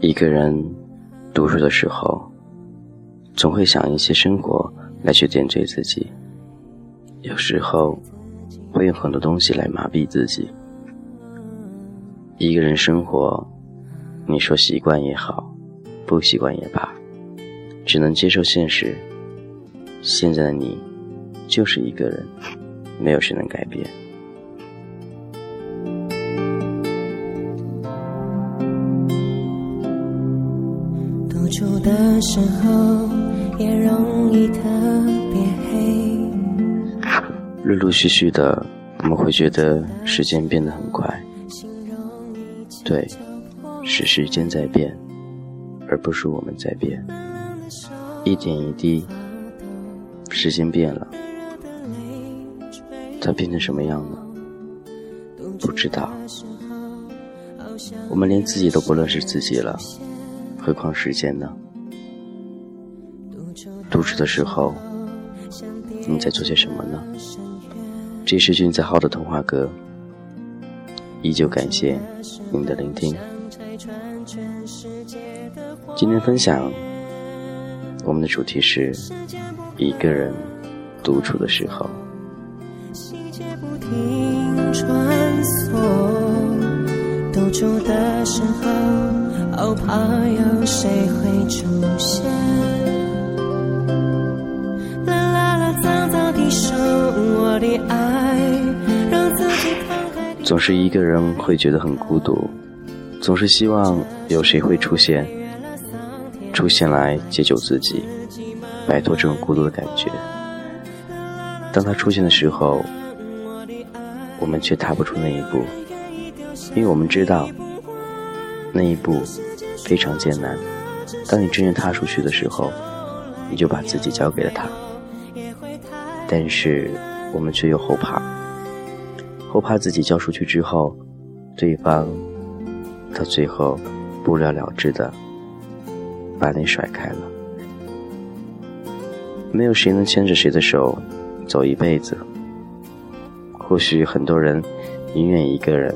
一个人读书的时候，总会想一些生活来去点缀自己，有时候会用很多东西来麻痹自己。一个人生活，你说习惯也好，不习惯也罢，只能接受现实。现在的你，就是一个人，没有谁能改变。的时候也容易特别黑。陆陆续续的，我们会觉得时间变得很快。对，是时间在变，而不是我们在变。一点一滴，时间变了，它变成什么样了？不知道。我们连自己都不认识自己了，何况时间呢？独处的时候，你在做些什么呢？这是君子号的童话歌，依旧感谢您的聆听。今天分享我们的主题是一个人独处的时候。独候，好怕有谁会出现。总是一个人会觉得很孤独，总是希望有谁会出现，出现来解救自己，摆脱这种孤独的感觉。当他出现的时候，我们却踏不出那一步，因为我们知道那一步非常艰难。当你真正踏出去的时候，你就把自己交给了他。但是我们却又后怕，后怕自己交出去之后，对方到最后不了了之的把你甩开了。没有谁能牵着谁的手走一辈子。或许很多人宁愿一个人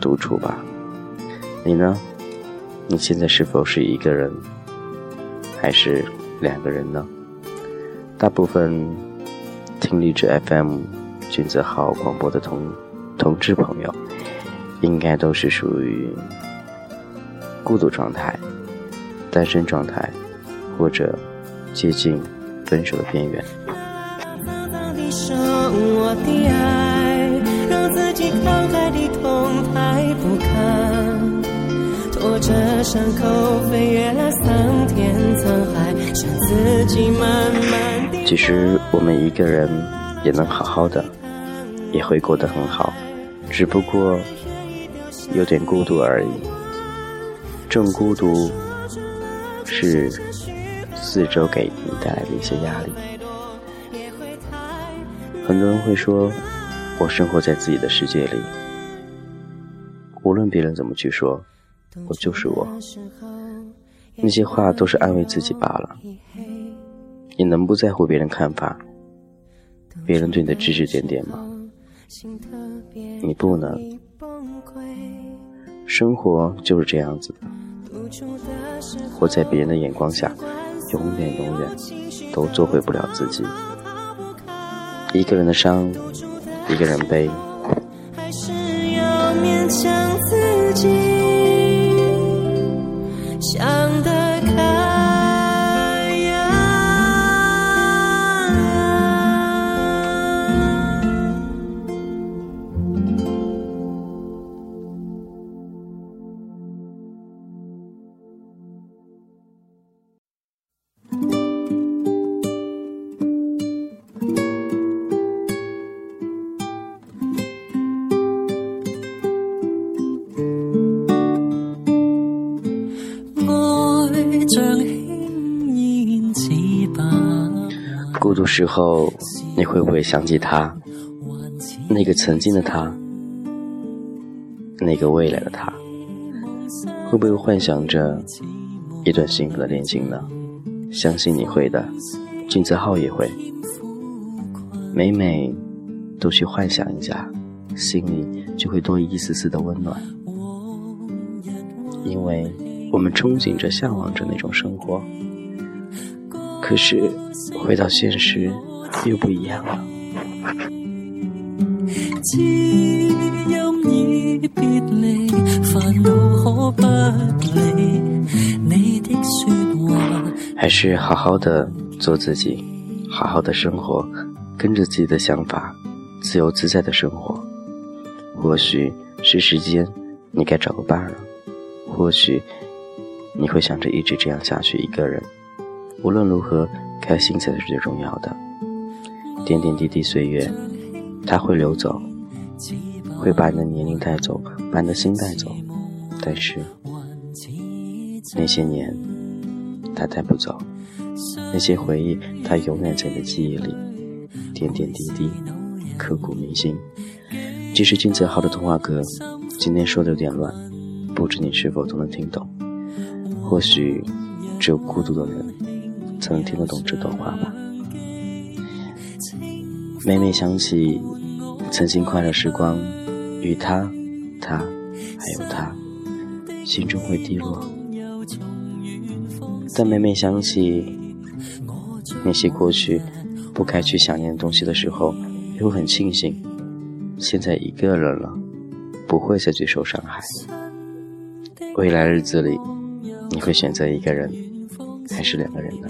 独处吧。你呢？你现在是否是一个人，还是两个人呢？大部分听励志 FM 君子号广播的同同志朋友，应该都是属于孤独状态、单身状态，或者接近分手的边缘。拖着伤口飞越了桑田沧海，向自己慢慢其实我们一个人也能好好的，也会过得很好，只不过有点孤独而已。这种孤独是四周给你带来的一些压力。很多人会说，我生活在自己的世界里，无论别人怎么去说。我就是我，那些话都是安慰自己罢了。你能不在乎别人看法，别人对你的指指点点吗？你不能。生活就是这样子的，活在别人的眼光下，永远永远都做回不了自己。一个人的伤，一个人背。还是要勉强有时候，你会不会想起他？那个曾经的他，那个未来的他，会不会幻想着一段幸福的恋情呢？相信你会的，金子浩也会。每每都去幻想一下，心里就会多一丝丝的温暖，因为我们憧憬着、向往着那种生活。可是回到现实，又不一样了。还是好好的做自己，好好的生活，跟着自己的想法，自由自在的生活。或许是时间，你该找个伴了；或许你会想着一直这样下去，一个人。无论如何，开心才是最重要的。点点滴滴岁月，它会流走，会把你的年龄带走，把你的心带走。但是那些年，它带不走；那些回忆，它永远在你的记忆里，点点滴滴，刻骨铭心。这是金泽浩的童话歌，今天说的有点乱，不知你是否都能听懂？或许只有孤独的人才能听得懂这段话吧。每每想起曾经快乐时光，与他、他还有他，心中会低落；但每每想起那些过去不该去想念的东西的时候，又很庆幸。现在一个人了，不会再去受伤害。未来日子里，你会选择一个人，还是两个人呢？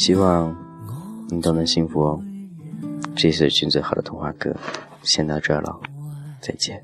希望你都能幸福哦。这是君最好的童话歌，先到这儿了，再见。